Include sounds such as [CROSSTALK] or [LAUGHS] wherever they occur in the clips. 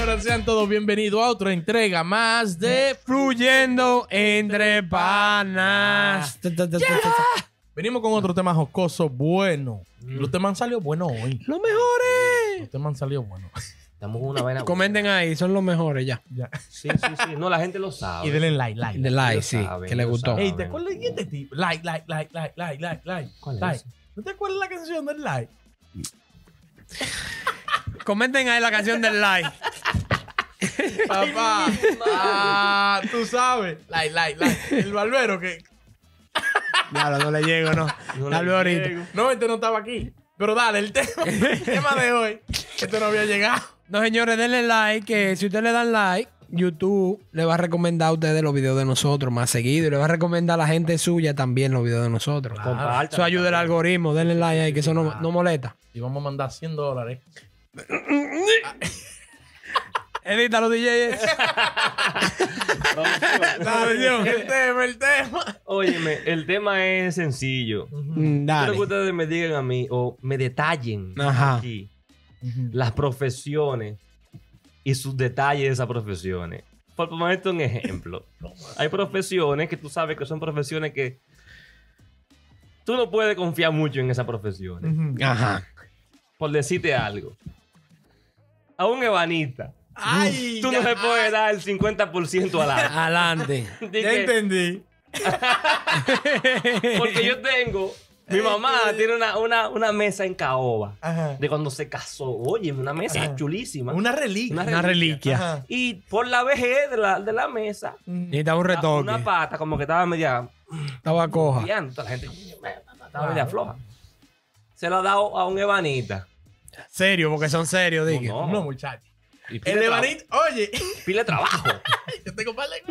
señoras, sean todos bienvenidos a otra entrega más de Fluyendo entre panas. Venimos con otro tema jocoso bueno. Los temas han salido buenos hoy. Los mejores. Los temas han salido buenos. Estamos en una vaina. [LAUGHS] Comenten ahí, son los mejores ya. Ya. Sí, sí, sí. No, la gente lo sabe. Y denle like, like. De like, sí, saben, que le lo gustó. Ey, ¿te acuerdas de este tipo? Like, like, like, like, like, like, like. ¿Cuál es like. ese? ¿No te acuerdas la canción del like? Comenten ahí la canción del like. [LAUGHS] Papá. ah, tú sabes. Like, like, like. El barbero que. [LAUGHS] Claro, no le llego, no. No Dale ahorita. llego. No, este no estaba aquí. Pero dale, el tema, [LAUGHS] el tema de hoy. Este no había llegado. No, señores, denle like, que si ustedes le dan like, YouTube le va a recomendar a ustedes los videos de nosotros más seguido y le va a recomendar a la gente suya también los videos de nosotros. Compartan. Eso ayuda al algoritmo, denle like ahí, que eso no, no molesta. Y vamos a mandar 100 dólares. Edita los DJs. [LAUGHS] el tema, el tema. Óyeme, el tema es sencillo. Mm, Quiero Dale. que ustedes me digan a mí o me detallen Ajá. aquí las profesiones y sus detalles de esas profesiones. Por ponerte un ejemplo. Hay profesiones que tú sabes que son profesiones que tú no puedes confiar mucho en esas profesiones. Ajá. Por decirte algo. A un ebanista, Ay, tú no le puedes dar el 50% al año. Adelante. [LAUGHS] Di ya que- entendí. [LAUGHS] Porque yo tengo. Mi mamá tiene una, una, una mesa en caoba. Ajá. De cuando se casó. Oye, una mesa Ajá. chulísima. Una reliquia. Una Una reliquia. Y por la vejez de la, de la mesa, Necesitaba un retoque. una pata como que estaba media. Estaba coja. guiando. Toda la gente. Estaba media floja. Se la ha dado a un ebanita. Serio, porque son serios, dije. No, No, muchacho. Y pile El ebanita, oye, Pile trabajo. [LAUGHS] yo tengo par de-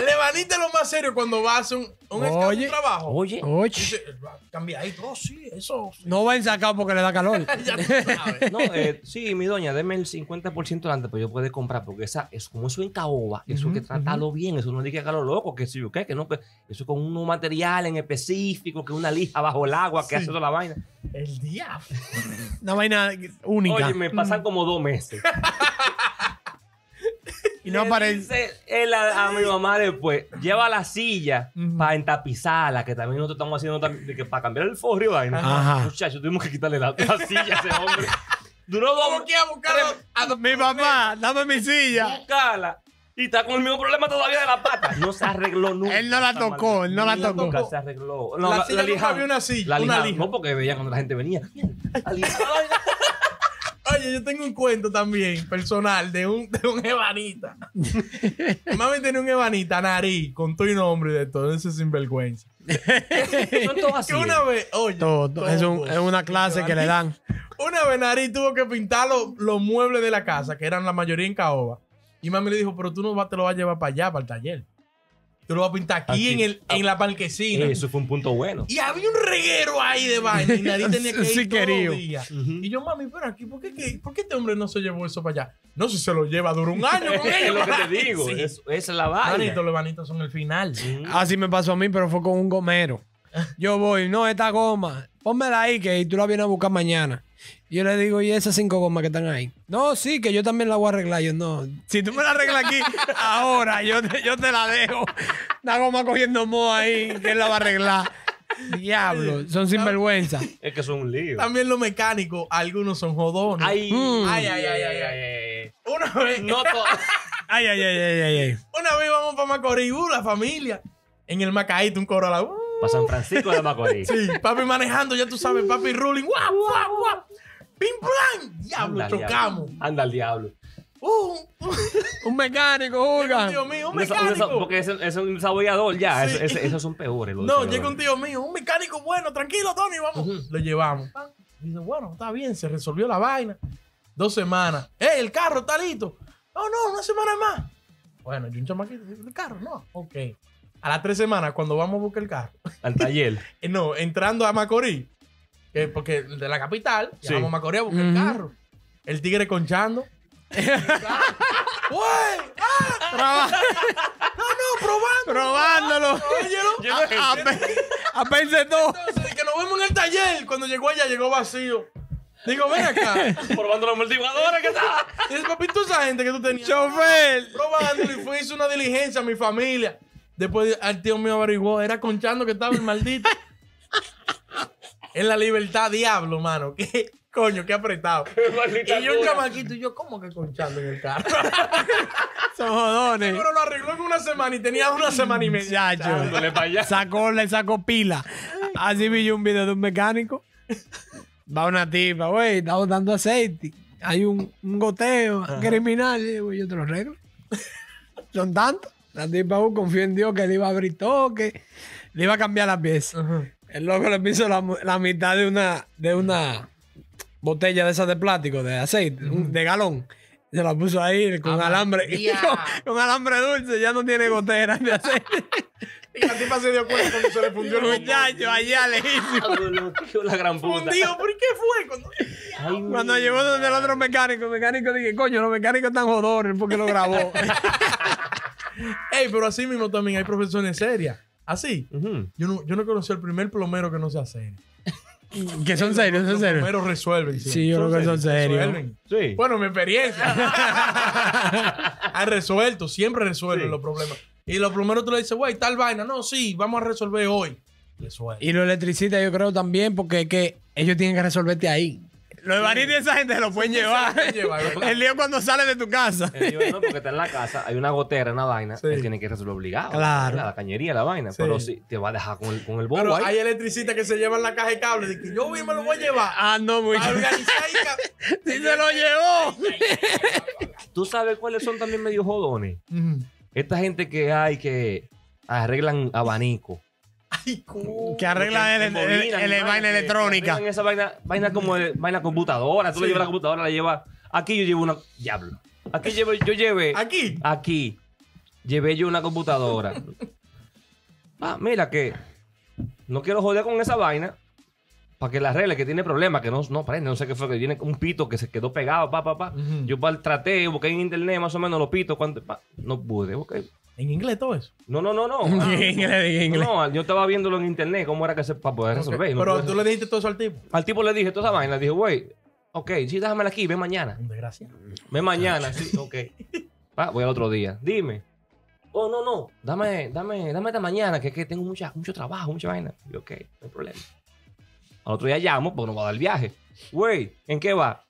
El ebanita es lo más serio cuando va a hacer un, un, Oye. trabajo. Oye. Oye, Dice, cambiadito, oh, sí, eso. sí. no va ensacado porque le da calor. [LAUGHS] ya tú sabes. No, eh, sí, mi doña, deme el 50% delante, pero yo puedo comprar, porque esa, es como eso en caoba, eso hay que tratarlo bien, eso no diga que a lo loco, que si yo qué, que no, que eso con un material en específico, que una lija bajo el agua, que Sí. hace toda la vaina. El diablo. Una vaina única. Oye, me pasan como dos meses. [LAUGHS] y no dice él a, a mi mamá después, lleva la silla para entapizarla, que también nosotros estamos haciendo también, de que para cambiar el forro y vaina. Ajá. Muchachos, tuvimos que quitarle la, la silla a ese hombre. Duró dos ¿Cómo que a buscar a, a- Mi papá, dame mi silla. buscarla y está con el mismo problema todavía de la pata. No se arregló nunca. Él no la tocó, él no la tocó. Nunca se arregló. La silla nunca había una silla, La una lija. No, porque veían cuando la gente venía. La lija, la. Oye, yo tengo un cuento también personal de un, de un ebanita. [LAUGHS] Mami tenía un ebanita, nariz, con todo y nombre y de todo ese sinvergüenza. [LAUGHS] Que una vez, oye, Todo, todo. Es, un- es una clase que le dan. Una vez Nariz tuvo que pintar los, los muebles de la casa, que eran la mayoría en caoba. Y mami le dijo, pero tú no vas- te lo vas a llevar para allá, para el taller. Tú lo vas a pintar aquí, Aquí. En, el, en la parquesina. Eso fue un punto bueno. Y había un reguero ahí de vaina y Nariz [LAUGHS] tenía que ir Sí, todos los días. Ujú. Y yo, mami, pero aquí, ¿por qué, qué- ¿por qué este hombre no se llevó eso para allá? No, si se lo lleva, dura un año con [LAUGHS] es lo que te digo. [LAUGHS] Sí. es- esa es la vaina. Manito, los vanitos son el final. Así me pasó a mí, pero fue con un gomero. Yo voy, no, esta goma, pónmela ahí que tú la vienes a buscar mañana. Yo le digo, ¿y esas cinco gomas que están ahí? No, sí, que yo también la voy a arreglar. Yo, no, si tú me la arreglas aquí [LAUGHS] ahora, yo te, yo te la dejo. La goma cogiendo moho ahí, que él la va a arreglar. Diablo, son sinvergüenza. Es que son un lío. También los mecánicos, algunos son jodones. Ay, Mm. Ay, ay, ay, ay, ay. Una vez, No Ay, ay, ay, ay, ay, ay. una vez vamos para Macorís, uh, la familia. En el Macaíto, un Corolla. Uh, Para San Francisco de Macorís. sí, papi manejando, ya tú sabes, papi ruling. ¡Guau, guau, guau! ¡Pim, plan! Diablo, Anda, chocamos. diablo. Anda al diablo. Uh, uh, Un mecánico, mío, un Un desa- un mecánico. porque ese es un desabollador ya. Sí. Esos son peores. los No, llega un tío mío, un mecánico bueno, tranquilo, Tony, vamos. Lo llevamos. Dice, bueno, está bien, se resolvió la vaina. Dos semanas. ¡Eh, el carro está listo! No, no, una semana más. Bueno, yo un chamaquito, el carro, no. Ok. A las tres semanas, cuando vamos a buscar el carro, [LAUGHS] Al taller. [LAUGHS] no, entrando a Macorís, eh, porque de la capital, Sí. llegamos a Macorís a buscar el carro. El tigre conchando. [LAUGHS] ¡Güey! ¡Ah! No, no, probando. Probándolo. Óyelo. Yo A- ape- Apense todo. Entonces, que nos vemos en el taller. Cuando llegó allá, llegó vacío. Digo, ven acá. Probando los amortiguadores que estaba. Dice, papi, tú esa gente que tú tenías. Chofer. Probándolo y fue hizo una diligencia a mi familia. Después el tío mío averiguó, era conchando que estaba el maldito. [LAUGHS] en la libertad, diablo, mano. ¿Qué coño? Qué apretado. y yo un chamaquito, y yo, ¿cómo que conchando en el carro? [LAUGHS] Son jodones. Pero lo arregló en una semana y tenía una semana y media. Chacho. Sacó, le sacó pila. Así vi yo un video de un mecánico. Va una tipa, güey, está botando aceite. Hay un, un goteo criminal. Y digo, yo te lo arreglo. Son tantos. La tipa uh, confió en Dios que le iba a abrir toque, le iba a cambiar la pieza. Ajá. El loco le puso la, mitad de una, de una botella de esas de plástico, de aceite, un- de galón. Se la puso ahí con Ah, alambre. [LAUGHS] Con, con alambre dulce, ya no tiene gotera de aceite. [LAUGHS] Y la tipa se dio cuenta cuando se le fundió el muchacho. Allá lejísimo. la gran puta. Fundido, ¿por qué fue? Cuando... Ay, Cuando llegó donde el otro mecánico, el mecánico dije, coño, los mecánicos están jodones porque lo grabó. [LAUGHS] Ey, pero así mismo también hay profesiones serias. Así. Yo no, yo no conocí al primer plomero que no sea serio. [LAUGHS] que son serios, son Los serios. plomeros resuelven. Sí, yo creo que son serios. Resuelven. Sí. Bueno, mi experiencia. [LAUGHS] Han resuelto, siempre resuelven Sí. los problemas. Y los plomeros tú le dices, güey, tal vaina. No, sí, vamos a resolver hoy. Resuelven. Y los electricistas yo creo también porque es que ellos tienen que resolverte ahí. Los evaritos de esa gente se lo pueden llevar. pueden llevar, ¿verdad? el lío cuando sale de tu casa. Él dijo, no, porque está en la casa, hay una gotera, una vaina, Sí. él tiene que resolver obligado. Claro. La, la cañería, la vaina. Sí. Pero sí, te va a dejar con el, con el bobo Pero ahí. hay electricistas que se llevan la caja de cable. De que yo mismo lo voy a llevar. Ah, no, muy ca- [LAUGHS] Sí se lo llevó. ¿Tú sabes cuáles son también medio jodones? Esta gente que hay que arreglan abanico. Que arregla el, el, el- el vaina electrónica. Esa vaina, vaina como el- vaina computadora. Tú Sí. le llevas la computadora, la llevas. Aquí yo llevo una. Diablo. Aquí llevo, yo llevé. Aquí. Aquí. Llevé yo una computadora. [LAUGHS] Ah, mira que. No quiero joder con esa vaina. Para que la arregle, que tiene problemas, que no, no prende, no sé qué fue, que viene un pito que se quedó pegado, pa, pa, pa. Ujú. Yo pa, traté, busqué en internet más o menos los pitos, cuánto, pa, no pude, ok. En inglés todo eso. No, no, no, no. Inglés, dije inglés. No, no, yo estaba viéndolo en internet, cómo era que se para poder resolver. no Pero tú le dijiste todo eso al tipo. Al tipo le dije toda esa vaina, le dije, güey, ok, sí, déjamela aquí, ven mañana. Un desgraciado. Ven mañana, sí, ok. Pa, voy al otro día. Dime. Oh, no, no, dame, dame, dame esta mañana, que, es que tengo mucha, mucho trabajo, mucha vaina. Y ok, no hay problema. Al otro día llamo, porque no va a dar el viaje. Güey, ¿en qué va?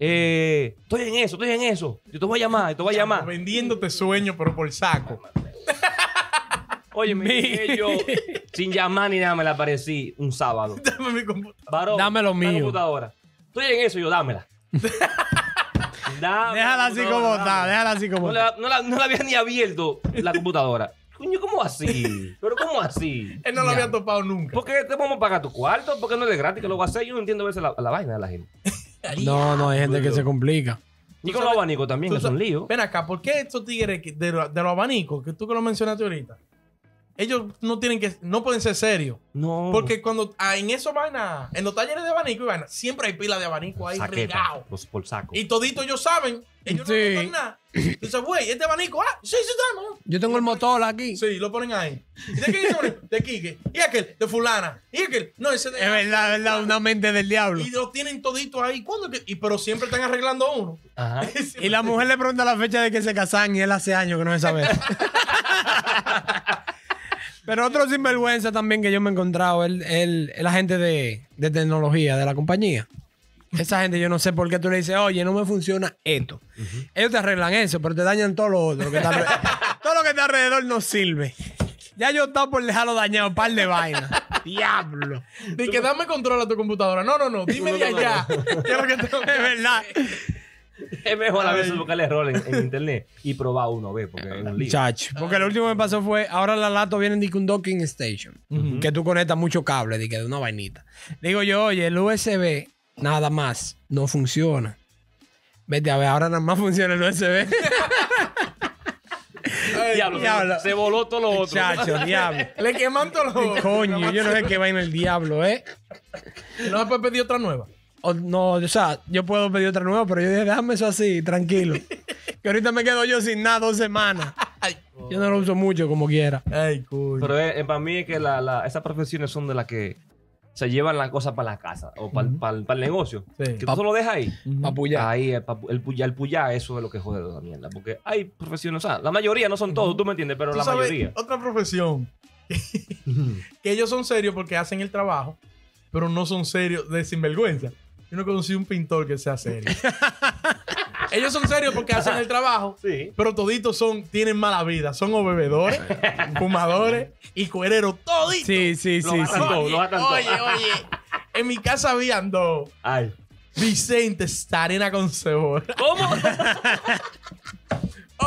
Eh, estoy en eso, estoy en eso. Yo te voy a llamar, te voy a llamar. Vendiéndote sueño, pero por saco. [LAUGHS] Oye, me yo sin llamar ni nada, me la aparecí un sábado. [LAUGHS] Dame mi computadora. Varón, Dame lo mío. computadora. Estoy en eso, yo dámela. [LAUGHS] Dámela, Déjala así como está, déjala así como No está. la, no, la, no la había ni abierto la computadora. Coño, ¿cómo así? ¿Pero cómo así? Él no lo había topado nunca. ¿Por qué te vamos a pagar tu cuarto? ¿Por qué no es de gratis que lo voy a hacer? Yo no entiendo a veces la, la vaina de la gente. No, no, hay gente que se complica. Y con los abanicos también, que son sabes- líos. Ven acá, ¿por qué estos tigres que- de, lo- de los abanicos, que tú que lo mencionaste ahorita, ellos no tienen que, no pueden ser serios? No. Porque cuando ah, en esos vainas, en los talleres de abanico y vainas, siempre hay pila de abanico ahí Saqueta, regado. los por saco. Y toditos ellos saben, ellos Sí. no notan nada. Dice, güey, este abanico, ah, sí, sí. Yo tengo el motor aquí. Sí, lo ponen ahí. ¿Y de quién ese abanico? De Quique. ¿Y aquel? De fulana. ¿Y aquel? No, ese de... Es verdad, es verdad, una mente del diablo. Y lo tienen toditos ahí. ¿Cuándo que- Y, pero siempre están arreglando uno. Ajá. [LAUGHS] Y la mujer le pregunta la fecha de que se casan y él hace años que no se sabe. [LAUGHS] Pero otro sinvergüenza también que yo me he encontrado es el, el, el agente de, de tecnología de la compañía. Esa gente, yo no sé por qué tú le dices, oye, no me funciona esto. Ellos te arreglan eso, pero te dañan todo lo otro. que [LAUGHS] todo lo que está alrededor no sirve. Ya yo estaba por dejarlo dañado, un par de vainas. [LAUGHS] Diablo. De que dame control a tu computadora. No, no, no. Dime de allá. [LAUGHS] ¿Qué es lo que tengo que Es verdad. Es mejor a veces buscar el error en, en internet y probar uno, ve, porque es un lío. Chacho. Porque lo último que me pasó fue, ahora las latos vienen de un docking station, que tú conectas mucho cable, de que de una vainita. Digo yo, oye, el USB nada más no funciona. Vete a ver, ahora nada más funciona el USB. Ay, Diablo, Diablo. Se voló todo lo otro. Chacho, diablo. Le queman todos los Coño, yo no sé qué vaina el diablo, ¿eh? No se puede pedir otra nueva. O, no, o sea, yo puedo pedir otra nueva, pero yo dije, déjame eso así, tranquilo. [LAUGHS] que ahorita me quedo yo sin nada dos semanas. Ay, Yo no lo uso mucho como quiera. ay, coño. Pero eh, eh, para mí es que la, la- esas profesiones son de las que se llevan la cosa para la casa o para el negocio. Sí. Que tú solo dejas ahí. Papuya. Ahí, el, papu- el puya, el puya, eso es lo que jode de la mierda. Porque hay profesiones, o sea, la mayoría no son todos, tú me entiendes, pero Tú la sabes, mayoría. Otra profesión. [LAUGHS] que ellos son serios porque hacen el trabajo, pero no son serios de sinvergüenza. Yo no conocí un pintor que sea serio. [LAUGHS] ellos son serios porque hacen el trabajo, Sí. pero toditos son, tienen mala vida. Son o bebedores, fumadores y cuereros. Toditos. Sí, sí, sí, gastan sí. todo. Oye, lo atan todo. oye, oye. En mi casa habían dos. Ay. Vicente arena con cebolla. ¿Cómo?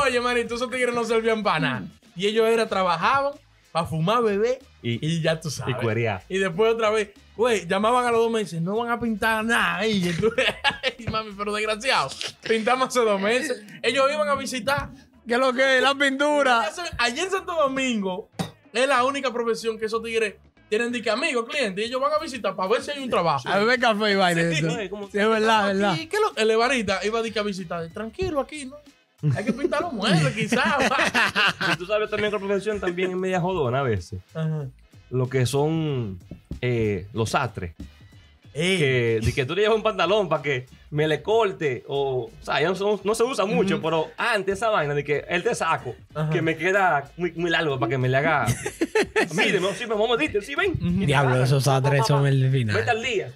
Oye, manito, esos tigres no servían para nada. Y ellos era, trabajaban para fumar, beber Y- y, ya tú sabes. y cuerear. Y después otra vez, güey, llamaban a los dos meses, no van a pintar nada ahí. Y tú- [LAUGHS] Ay, mami, pero desgraciado. Pintamos hace dos meses. Ellos iban a visitar. ¿Qué es lo que es? La pintura. [LAUGHS] Allí en Santo Domingo es la única profesión que esos tigres tienen de que amigos, clientes, y ellos van a visitar para ver si hay un trabajo. A beber café y vaina. Sí. eso. Ay, ¿cómo- Sí, es verdad, es verdad. ¿Y qué lo, el Evarita iba de que a visitar. Tranquilo aquí, ¿no? Hay que pintar los muebles, quizás. [LAUGHS] Y tú sabes también que la profesión también es media jodona a veces. Ajá. Lo que son eh, los sastres. Ey, Que, de que tú le llevas un pantalón para que me le corte. O, o sea, ya no, se usa mucho, pero antes esa vaina de que él te saco, que me queda muy, muy largo para que me le haga. [LAUGHS] Míreme, sí, me vamos a decir, sí, ven. Ujú. Diablo, esos atres son el Vete final. al día.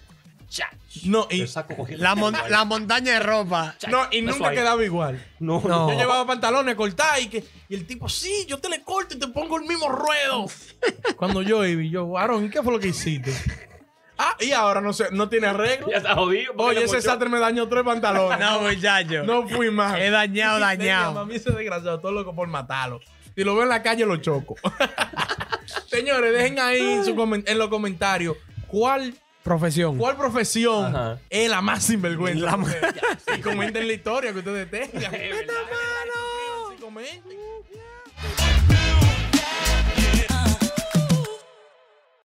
No, y, El saco cogido. La, mon- la montaña de ropa. No, y Eso nunca ahí. quedaba igual. No, No. Yo llevaba pantalones cortados y, que, y el tipo, sí, yo te le corto y te pongo el mismo ruedo. [LAUGHS] Cuando yo iba, y yo, Aaron, ¿y qué fue lo que hiciste? Ah, y ahora no sé, no tiene arreglo. Ya está jodido. Oye, ese sastre me dañó tres pantalones. No, muchacho. No fui más. He dañado, Tenía, dañado. Mami, ese desgraciado, todo loco por matarlo. Si lo veo en la calle, lo choco. [LAUGHS] Señores, dejen ahí en, su comen- en los comentarios cuál, Profesión. cuál profesión Ajá. es la más sinvergüenza. La [LAUGHS] y comenten la historia que ustedes tengan. [LAUGHS]